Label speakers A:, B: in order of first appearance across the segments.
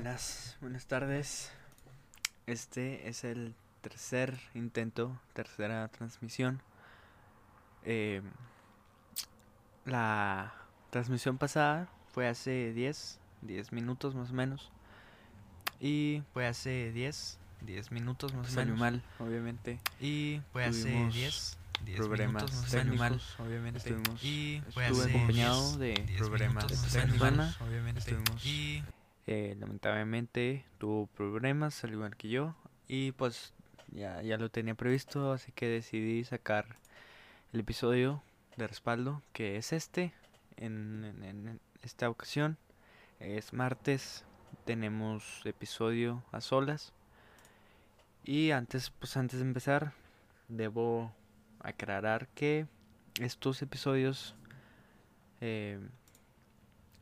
A: Buenas, buenas tardes. Este es el tercer intento, tercera transmisión. Eh, la transmisión pasada fue hace 10, 10 minutos más o menos. Y fue hace 10, 10 minutos más o
B: Salió
A: menos.
B: mal, obviamente.
A: Y fue hace
B: Tuvimos
A: 10, 10
B: problemas
A: minutos
B: técnicos,
A: menos.
B: obviamente.
A: Estuvimos-
B: y fue
A: estuve acompañado
B: 10,
A: de
B: 10
A: problemas
B: técnicos, obviamente.
A: Estuvimos-
B: y
A: Eh, lamentablemente tuvo problemas, al igual que yo. Y pues ya, ya lo tenía previsto, así que decidí sacar el episodio de respaldo, que es este, en, en- esta ocasión. Es martes, tenemos episodio a solas. Y antes, pues antes de empezar, debo aclarar que estos episodios eh,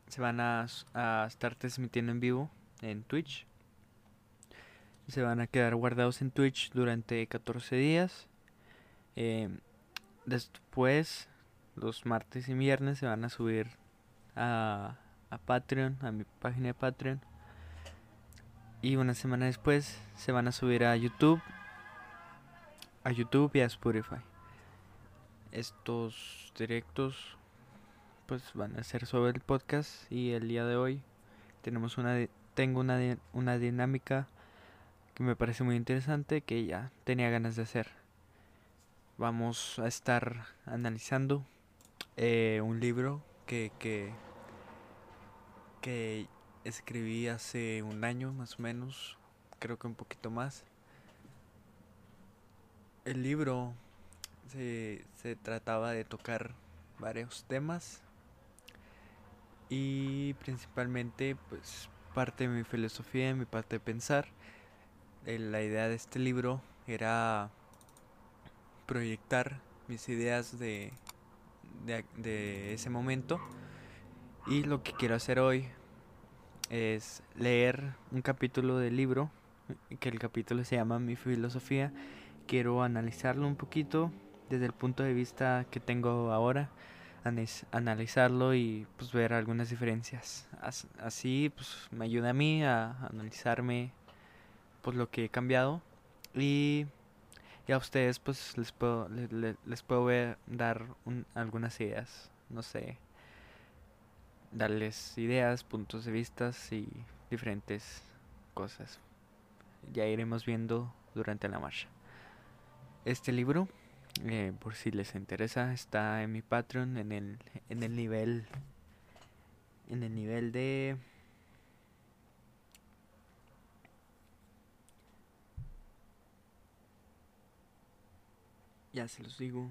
A: se van a, a estar transmitiendo en vivo en Twitch. Se van a quedar guardados en Twitch durante 14 días. Eh, después, los martes y viernes se van a subir a, a Patreon, a mi página de Patreon. Y una semana después se van a subir a YouTube, a YouTube y a Spotify. Estos directos pues van a ser sobre el podcast y el día de hoy tenemos una tengo una, una dinámica que me parece muy interesante que ya tenía ganas de hacer. Vamos a estar analizando eh, un libro que, que, que escribí hace un año más o menos, creo que un poquito más. El libro se, se trataba de tocar varios temas y principalmente pues parte de mi filosofía, mi parte de pensar. eh, la idea de este libro era proyectar mis ideas de, de, de ese momento y lo que quiero hacer hoy es leer un capítulo del libro que el capítulo se llama Mi filosofía quiero analizarlo un poquito desde el punto de vista que tengo ahora analizarlo y pues ver algunas diferencias. As- Así pues me ayuda a mí a analizarme pues lo que he cambiado y, y a ustedes pues les puedo le- le- les, puedo ver- dar un- algunas ideas, no sé, darles ideas, puntos de vista y diferentes cosas. Ya iremos viendo durante la marcha. Este libro eh, por si les interesa, está en mi Patreon en el, en el nivel en el nivel de ya se los digo.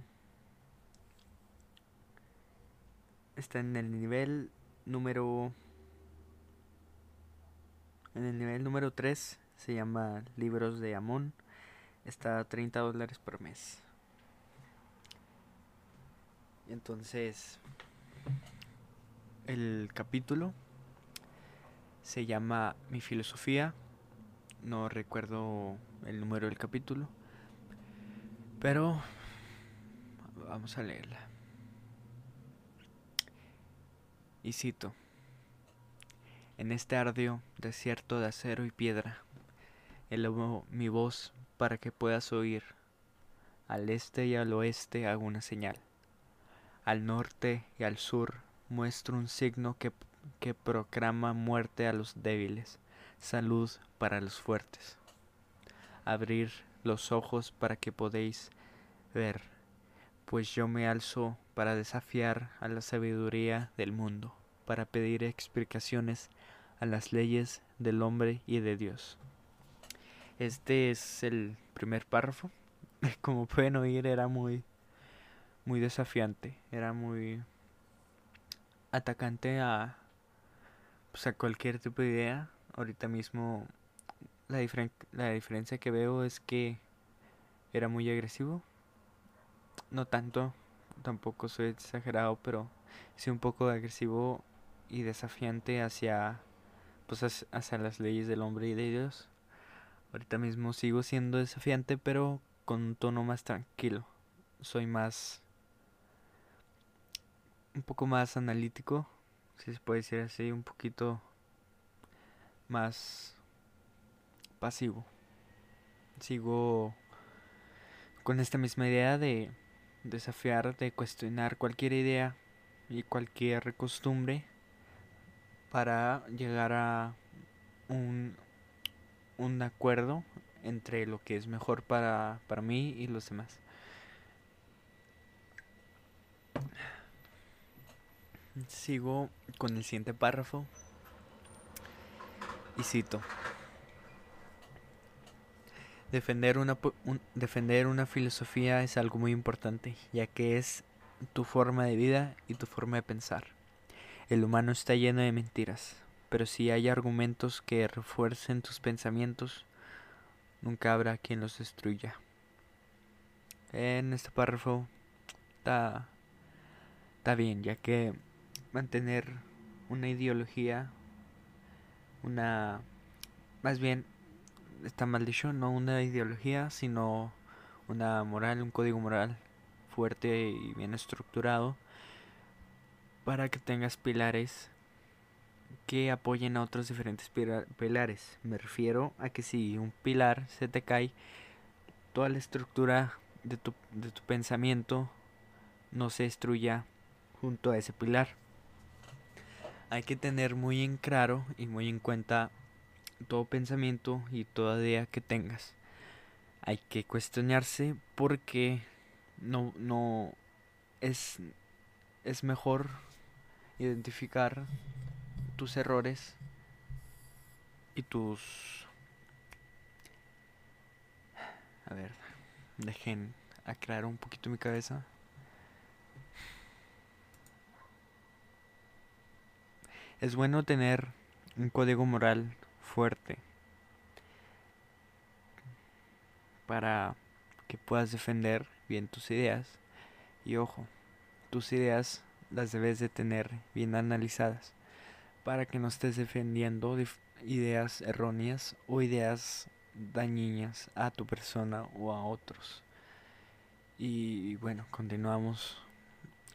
A: Está en el nivel número en el nivel número 3 se llama libros de Amón. Está a 30 dólares por mes entonces, el capítulo se llama Mi filosofía. No recuerdo el número del capítulo. Pero vamos a leerla. Y cito. En este ardio desierto de acero y piedra, elevo mi voz para que puedas oír. Al este y al oeste hago una señal al norte y al sur muestro un signo que, que proclama muerte a los débiles, salud para los fuertes. Abrir los ojos para que podéis ver, pues yo me alzo para desafiar a la sabiduría del mundo, para pedir explicaciones a las leyes del hombre y de Dios. Este es el primer párrafo. Como pueden oír, era muy muy desafiante, era muy atacante a, pues, a cualquier tipo de idea. Ahorita mismo la, diferen- la diferencia que veo es que era muy agresivo. No tanto, tampoco soy exagerado, pero sí un poco agresivo y desafiante hacia pues hacia, las leyes del hombre y de Dios. Ahorita mismo sigo siendo desafiante, pero con un tono más tranquilo. Soy más un poco más analítico, si se puede decir así, un poquito más pasivo. Sigo con esta misma idea de desafiar, de cuestionar cualquier idea y cualquier costumbre para llegar a un, un acuerdo entre lo que es mejor para, para mí y los demás. Sigo con el siguiente párrafo y cito. Defender una, defender una filosofía es algo muy importante, ya que es tu forma de vida y tu forma de pensar. El humano está lleno de mentiras, pero si hay argumentos que refuercen tus pensamientos, nunca habrá quien los destruya. En este párrafo está, está bien, ya que mantener una ideología, una... más bien, está mal dicho, no una ideología, sino una moral, un código moral fuerte y bien estructurado para que tengas pilares que apoyen a otros diferentes pilares. Me refiero a que si un pilar se te cae, toda la estructura de tu, de tu pensamiento no se destruya junto a ese pilar. Hay que tener muy en claro y muy en cuenta todo pensamiento y toda idea que tengas. Hay que cuestionarse porque no, no es, es mejor identificar tus errores y tus... A ver, dejen aclarar un poquito mi cabeza. Es bueno tener un código moral fuerte para que puedas defender bien tus ideas y ojo, tus ideas las debes de tener bien analizadas para que no estés defendiendo ideas erróneas o ideas dañinas a tu persona o a otros. Y bueno, continuamos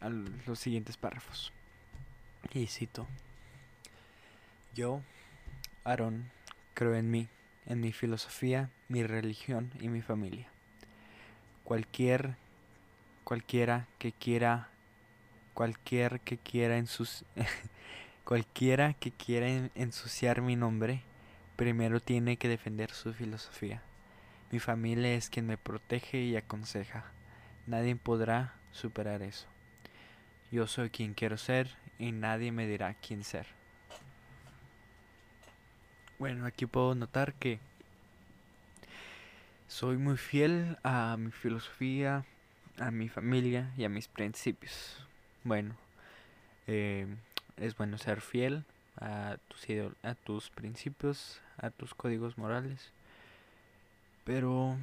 A: a los siguientes párrafos. Y cito. Yo, Aarón, creo en mí, en mi filosofía, mi religión y mi familia. Cualquier, cualquiera que quiera, cualquier que quiera en Cualquiera que quiera ensuciar mi nombre, primero tiene que defender su filosofía. Mi familia es quien me protege y aconseja. Nadie podrá superar eso. Yo soy quien quiero ser y nadie me dirá quién ser. Bueno, aquí puedo notar que soy muy fiel a mi filosofía, a mi familia y a mis principios. Bueno, eh, es bueno ser fiel a tus, a tus principios, a tus códigos morales. Pero,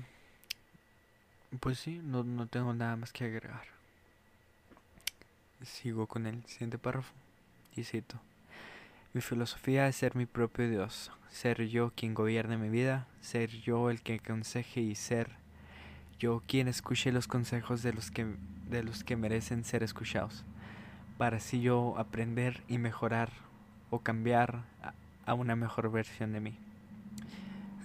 A: pues sí, no, no tengo nada más que agregar. Sigo con el siguiente párrafo y cito. Mi filosofía es ser mi propio Dios, ser yo quien gobierne mi vida, ser yo el que aconseje y ser yo quien escuche los consejos de los que, de los que merecen ser escuchados para así yo aprender y mejorar o cambiar a una mejor versión de mí.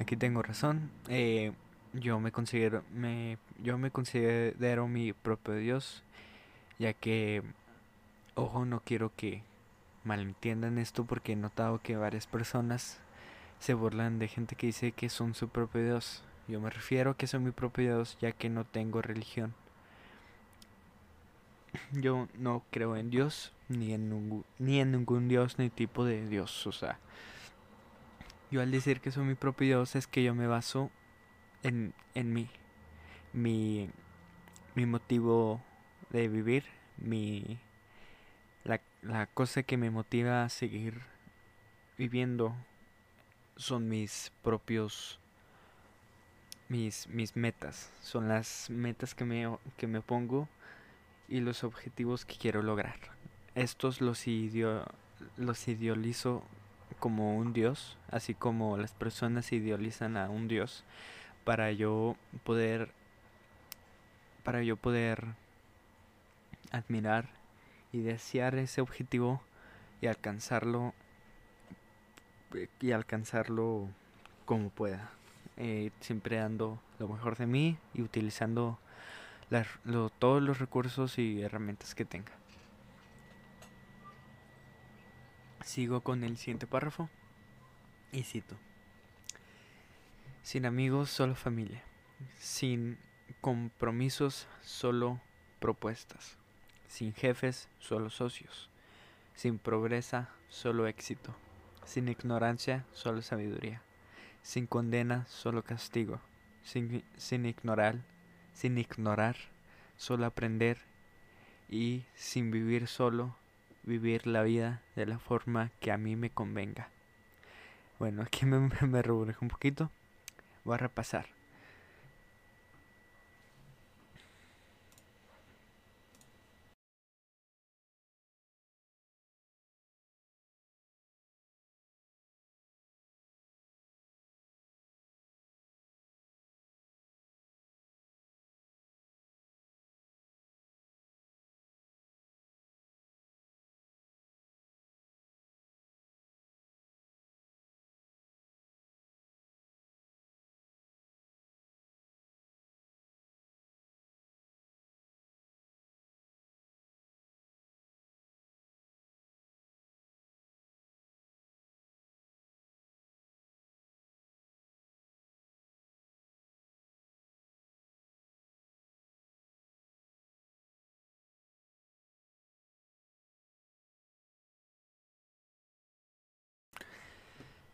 A: Aquí tengo razón. Eh, yo me considero me yo me considero mi propio Dios, ya que ojo no quiero que malentiendan esto porque he notado que varias personas se burlan de gente que dice que son su propio Dios. Yo me refiero a que soy mi propio Dios ya que no tengo religión. Yo no creo en Dios, ni en, ningún, ni en ningún Dios, ni tipo de Dios. O sea, yo al decir que soy mi propio Dios es que yo me baso en, en mí. Mi, mi motivo de vivir, mi, la, cosa que me motiva a seguir viviendo son mis propios mis, mis metas son las metas que me, que me pongo y los objetivos que quiero lograr. Estos los, los idealizo como un dios, así como las personas idealizan a un dios para yo poder para yo poder admirar y desear ese objetivo y alcanzarlo y alcanzarlo como pueda. Eh, siempre dando lo mejor de mí y utilizando todos los recursos y herramientas que tenga. Sigo con el siguiente párrafo y cito. Sin amigos, solo familia. Sin compromisos, solo propuestas. Sin jefes, solo socios. Sin progresa, solo éxito. Sin ignorancia, solo sabiduría. Sin condena, solo castigo. Sin, sin ignorar, sin ignorar, solo aprender. Y sin vivir solo, vivir la vida de la forma que a mí me convenga. Bueno, aquí me, me un poquito. Voy a repasar.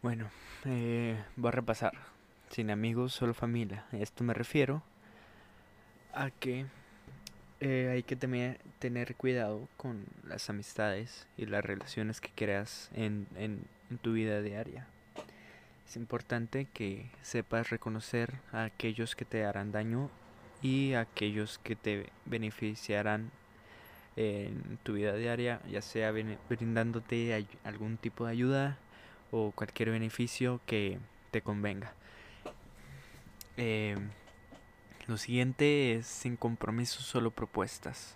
A: Bueno, eh, voy a repasar. Sin amigos, solo familia. Esto me refiero a que eh, hay que tener cuidado con las amistades y las relaciones que creas en, en, en tu vida diaria. Es importante que sepas reconocer a aquellos que te harán daño y a aquellos que te beneficiarán en tu vida diaria, ya sea brindándote algún tipo de ayuda o cualquier beneficio que te convenga. Eh, lo siguiente es sin compromisos, solo propuestas.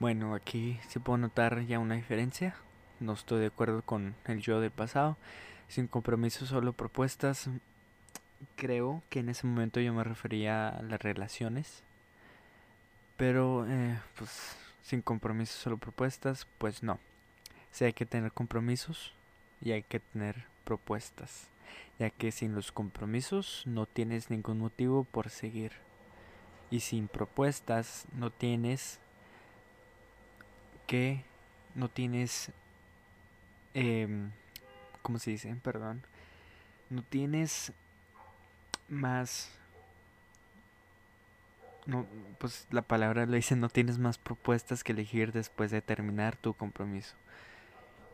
A: Bueno, aquí se puedo notar ya una diferencia. No estoy de acuerdo con el yo del pasado. Sin compromisos, solo propuestas. Creo que en ese momento yo me refería a las relaciones. Pero, eh, pues, sin compromisos, solo propuestas, pues no. Si hay que tener compromisos, y hay que tener propuestas, ya que sin los compromisos no tienes ningún motivo por seguir. Y sin propuestas no tienes que, no tienes, eh, ¿cómo se dice? Perdón. No tienes más no, pues la palabra le dice no tienes más propuestas que elegir después de terminar tu compromiso.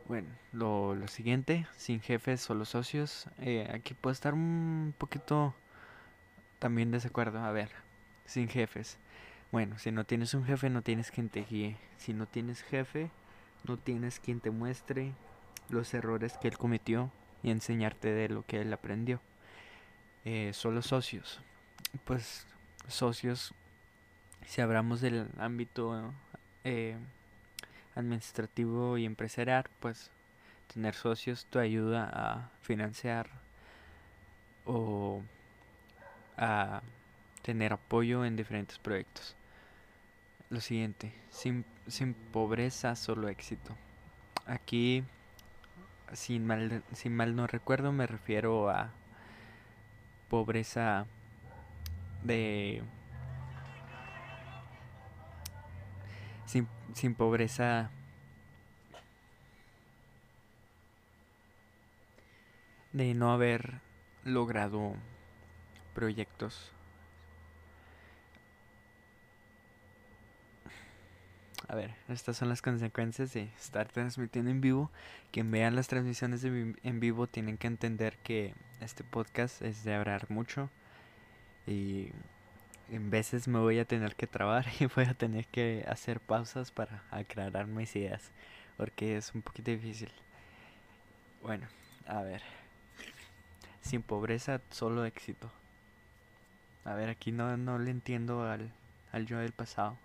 A: Bueno, lo, lo siguiente, sin jefes, solo socios. Eh, aquí puedo estar un poquito también desacuerdo. A ver, sin jefes. Bueno, si no tienes un jefe, no tienes quien te guíe. Si no tienes jefe, no tienes quien te muestre los errores que él cometió y enseñarte de lo que él aprendió. Eh, solo socios. Pues socios, si hablamos del ámbito eh, administrativo y empresarial, pues tener socios te ayuda a financiar o a tener apoyo en diferentes proyectos. Lo siguiente, sin, sin pobreza, solo éxito. Aquí, sin mal, sin mal no recuerdo, me refiero a pobreza de sin, pobreza de no haber logrado proyectos. A ver, estas son las consecuencias de estar transmitiendo en vivo. Quien vean las transmisiones en vivo tienen que entender que este podcast es de hablar mucho y en veces me voy a tener que trabar y voy a tener que hacer pausas para aclarar mis ideas, porque es un poquito difícil. Bueno, a ver. Sin pobreza, solo éxito. A ver, aquí no, no le entiendo al, al yo del pasado.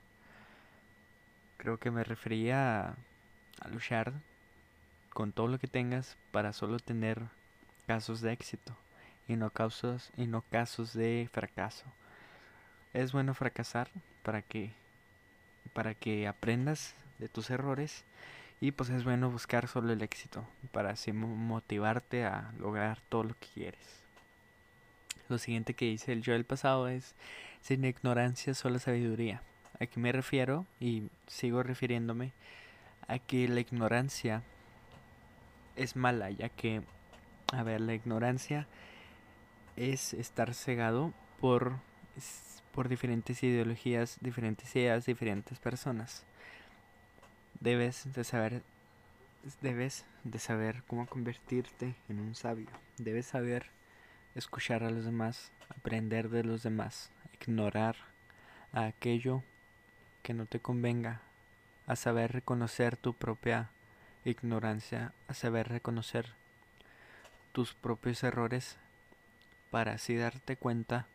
A: Creo que me refería a, luchar con todo lo que tengas para solo tener casos de éxito y no casos y no casos de fracaso. Es bueno fracasar para que para que aprendas de tus errores y pues es bueno buscar solo el éxito para así motivarte a lograr todo lo que quieres. Lo siguiente que dice el yo del pasado es sin ignorancia solo sabiduría. ¿A qué me refiero? Y sigo refiriéndome a que la ignorancia es mala, ya que, a ver, la ignorancia es estar cegado por, por diferentes ideologías, diferentes ideas, diferentes personas. Debes de saber debes de saber cómo convertirte en un sabio. Debes saber escuchar a los demás, aprender de los demás, ignorar a aquello que no te convenga, a saber reconocer tu propia ignorancia, a saber reconocer tus propios errores para así darte cuenta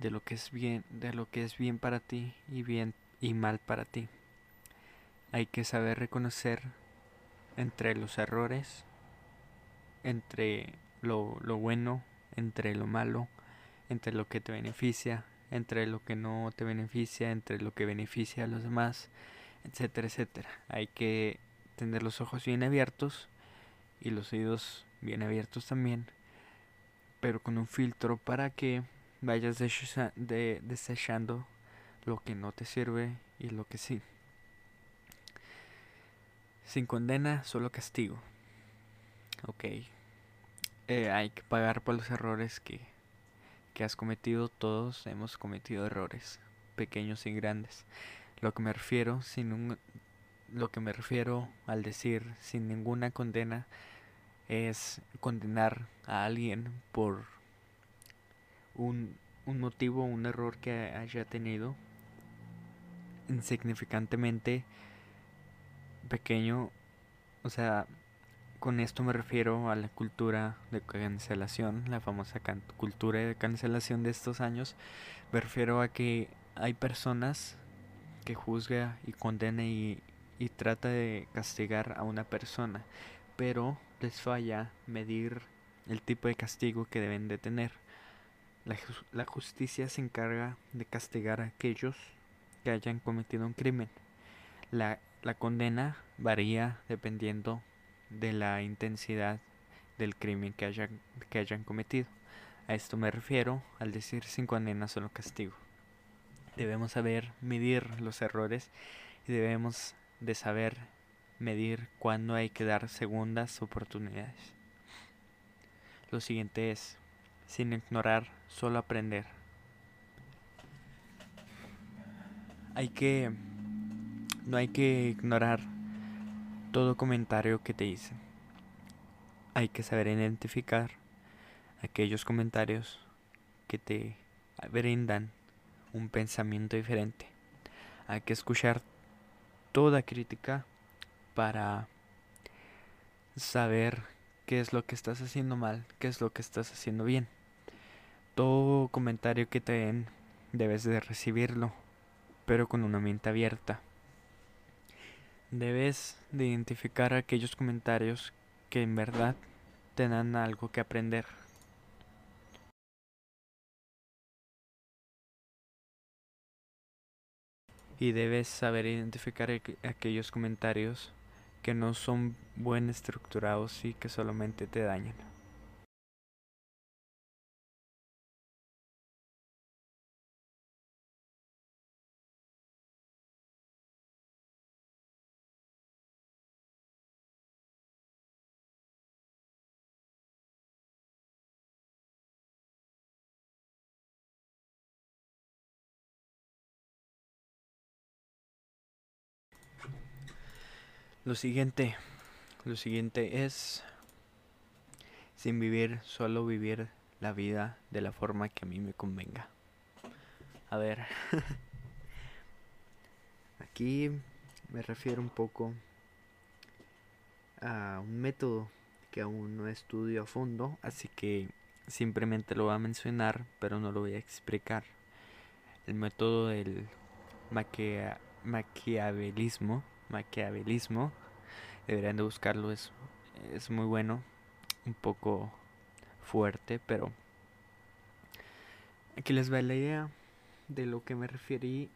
A: de lo que es bien, de lo que es bien para ti y bien y mal para ti. Hay que saber reconocer entre los errores, entre lo, lo bueno, entre lo malo, entre lo que te beneficia, entre lo que no te beneficia, entre lo que beneficia a los demás, etcétera, etcétera. Hay que tener los ojos bien abiertos y los oídos bien abiertos también, pero con un filtro para que vayas desechando lo que no te sirve y lo que sí. Sin condena, solo castigo. Ok. Eh, hay que pagar por los errores que que has cometido, todos hemos cometido errores, pequeños y grandes. Lo que me refiero sin un, lo que me refiero al decir sin ninguna condena es condenar a alguien por un, un motivo, un error que haya tenido insignificantemente pequeño, o sea, con esto me refiero a la cultura de cancelación, la famosa cultura de cancelación de estos años. Me refiero a que hay personas que juzga y condena y, y trata de castigar a una persona, pero les falla medir el tipo de castigo que deben de tener. La, justicia se encarga de castigar a aquellos que hayan cometido un crimen. La, la condena varía dependiendo de la intensidad del crimen que hayan, que hayan cometido. A esto me refiero al decir sin condena solo castigo. Debemos saber medir los errores y debemos de saber medir cuándo hay que dar segundas oportunidades. Lo siguiente es, sin ignorar, solo aprender. Hay que, no hay que ignorar todo comentario que te hice. Hay que saber identificar aquellos comentarios que te brindan un pensamiento diferente. Hay que escuchar toda crítica para saber qué es lo que estás haciendo mal, qué es lo que estás haciendo bien. Todo comentario que te den debes de recibirlo, pero con una mente abierta. Debes de identificar aquellos comentarios que en verdad te dan algo que aprender. Y debes saber identificar aquellos comentarios que no son buen estructurados y que solamente te dañan. Lo siguiente, lo siguiente es sin vivir, solo vivir la vida de la forma que a mí me convenga. A ver, aquí me refiero un poco a un método que aún no estudio a fondo, así que simplemente lo voy a mencionar, pero no lo voy a explicar. El método del maquiavelismo maquiavelismo, deberían de buscarlo, es, es muy bueno, un poco fuerte, pero aquí les va la idea de lo que me referí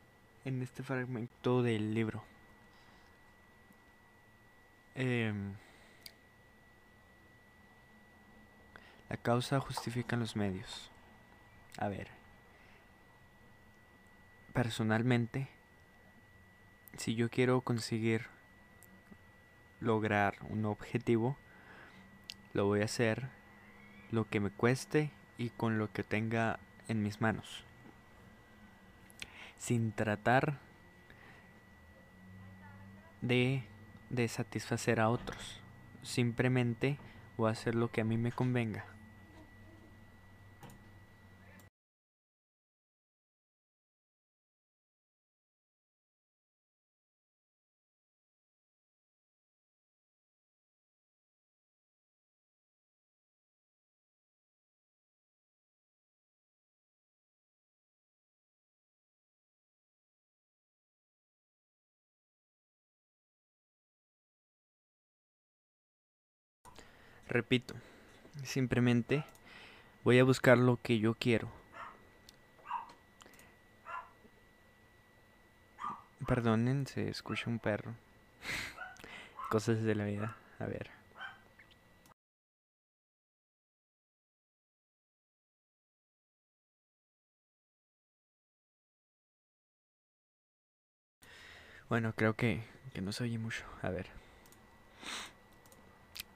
A: en este fragmento del libro. Em, la causa justifica los medios. A ver, personalmente, si yo quiero conseguir lograr un objetivo, lo voy a hacer lo que me cueste y con lo que tenga en mis manos. Sin tratar de, satisfacer a otros. Simplemente voy a hacer lo que a mí me convenga. Repito, simplemente voy a buscar lo que yo quiero. Perdonen, se escucha un perro. Cosas de la vida. A ver. Bueno, creo que, que no se oye mucho. A ver.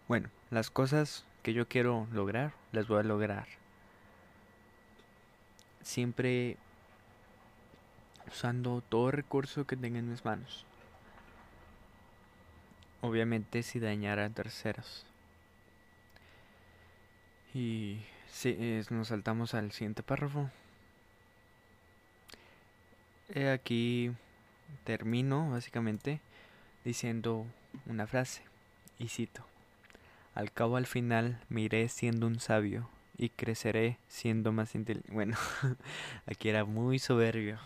A: Bueno, las cosas que yo quiero lograr, las voy a lograr. Siempre usando todo recurso que tenga en mis manos. Obviamente si dañara a terceros. Y si nos saltamos al siguiente párrafo. He aquí termino básicamente diciendo una frase y cito. Al cabo al final me iré siendo un sabio y creceré siendo más inteligente. Bueno, aquí era muy soberbio.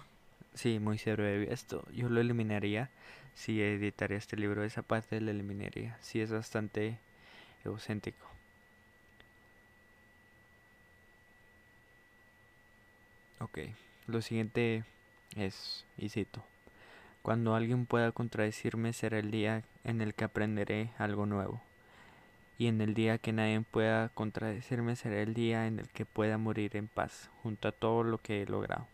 A: Sí, muy soberbio. Esto yo lo eliminaría si editaría este libro. Esa parte la eliminaría. Sí, es bastante egocéntrico. Ok, lo siguiente es, y cito, cuando alguien pueda contradecirme será el día en el que aprenderé algo nuevo y en el día que nadie pueda contradecirme será el día en el que pueda morir en paz, junto a todo lo que he logrado.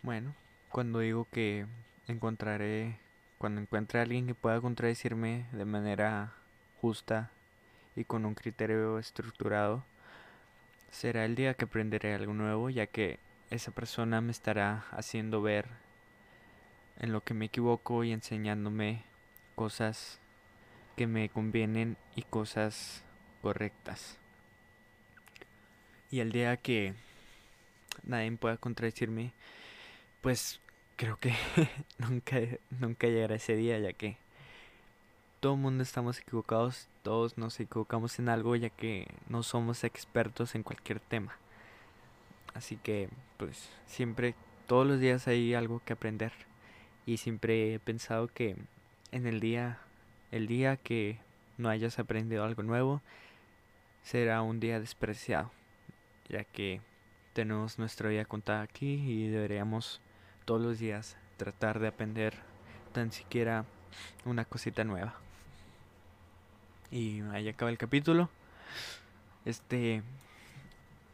A: Bueno, cuando digo que encontraré, cuando encuentre a alguien que pueda contradecirme de manera justa y con un criterio estructurado, será el día que aprenderé algo nuevo, ya que esa persona me estará haciendo ver en lo que me equivoco y enseñándome cosas que me convienen y cosas correctas. Y el día que nadie pueda contradecirme, pues creo que nunca, nunca llegará ese día, ya que todo el mundo estamos equivocados, todos nos equivocamos en algo, ya que no somos expertos en cualquier tema. Así que, pues, siempre, todos los días hay algo que aprender. Y siempre he pensado que en el día el día que no hayas aprendido algo nuevo será un día despreciado, ya que tenemos nuestra vida contada aquí y deberíamos todos los días tratar de aprender tan siquiera una cosita nueva. Y ahí acaba el capítulo. Este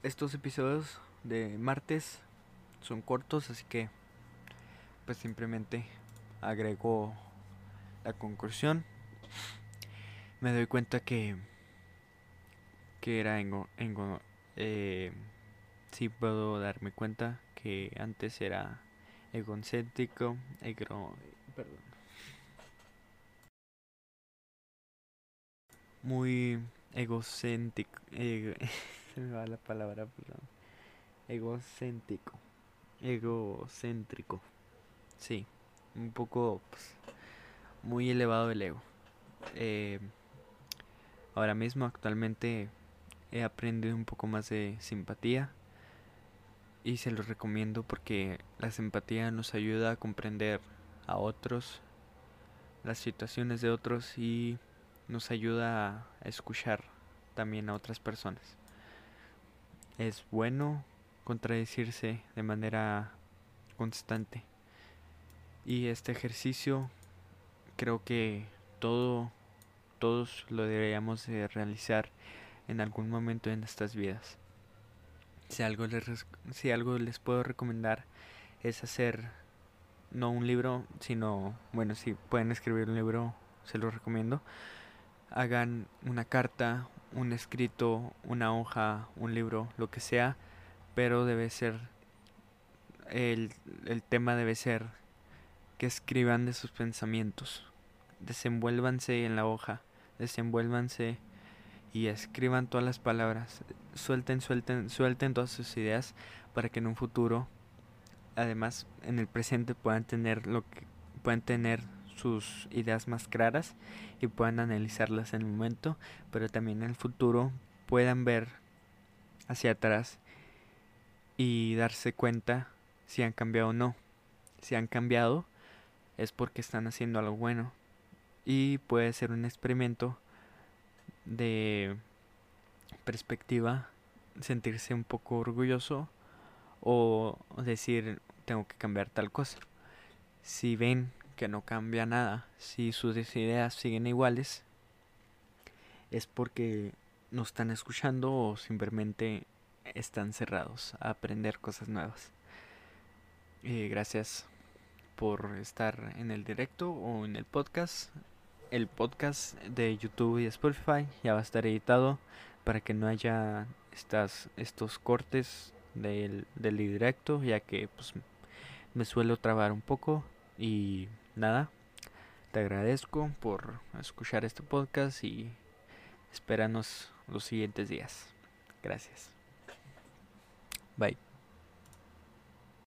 A: estos episodios de martes son cortos, así que pues simplemente agrego la conclusión me doy cuenta que que era en eh, sí puedo darme cuenta que antes era egocéntrico egro, perdón. Muy egocéntrico se me va la palabra perdón. Egocéntrico egocéntrico sí. Un poco pues, muy elevado el ego. Eh, ahora mismo, actualmente, he aprendido un poco más de simpatía y se los recomiendo porque la simpatía nos ayuda a comprender a otros, las situaciones de otros y nos ayuda a escuchar también a otras personas. Es bueno contradecirse de manera constante. Y este ejercicio creo que todo todos lo deberíamos de realizar en algún momento en nuestras vidas. Si algo les, si algo les puedo recomendar es hacer no un libro, sino, bueno, si pueden escribir un libro, se lo recomiendo. Hagan una carta, un escrito, una hoja, un libro, lo que sea, pero debe ser, el, el tema debe ser que escriban de sus pensamientos, desenvuélvanse en la hoja, desenvuélvanse y escriban todas las palabras, suelten, suelten, suelten todas sus ideas para que en un futuro, además en el presente puedan tener lo que puedan tener sus ideas más claras y puedan analizarlas en el momento, pero también en el futuro puedan ver hacia atrás y darse cuenta si han cambiado o no. Si han cambiado es porque están haciendo algo bueno y puede ser un experimento de perspectiva, sentirse un poco orgulloso o decir tengo que cambiar tal cosa. Si ven que no cambia nada, si sus ideas siguen iguales, es porque no están escuchando o simplemente están cerrados a aprender cosas nuevas. Eh, gracias por estar en el directo o en el podcast el podcast de YouTube y Spotify ya va a estar editado para que no haya estas, estos cortes del, del directo, ya que pues me suelo trabar un poco y nada, te agradezco por escuchar este podcast y espéranos los siguientes días. Gracias. Bye.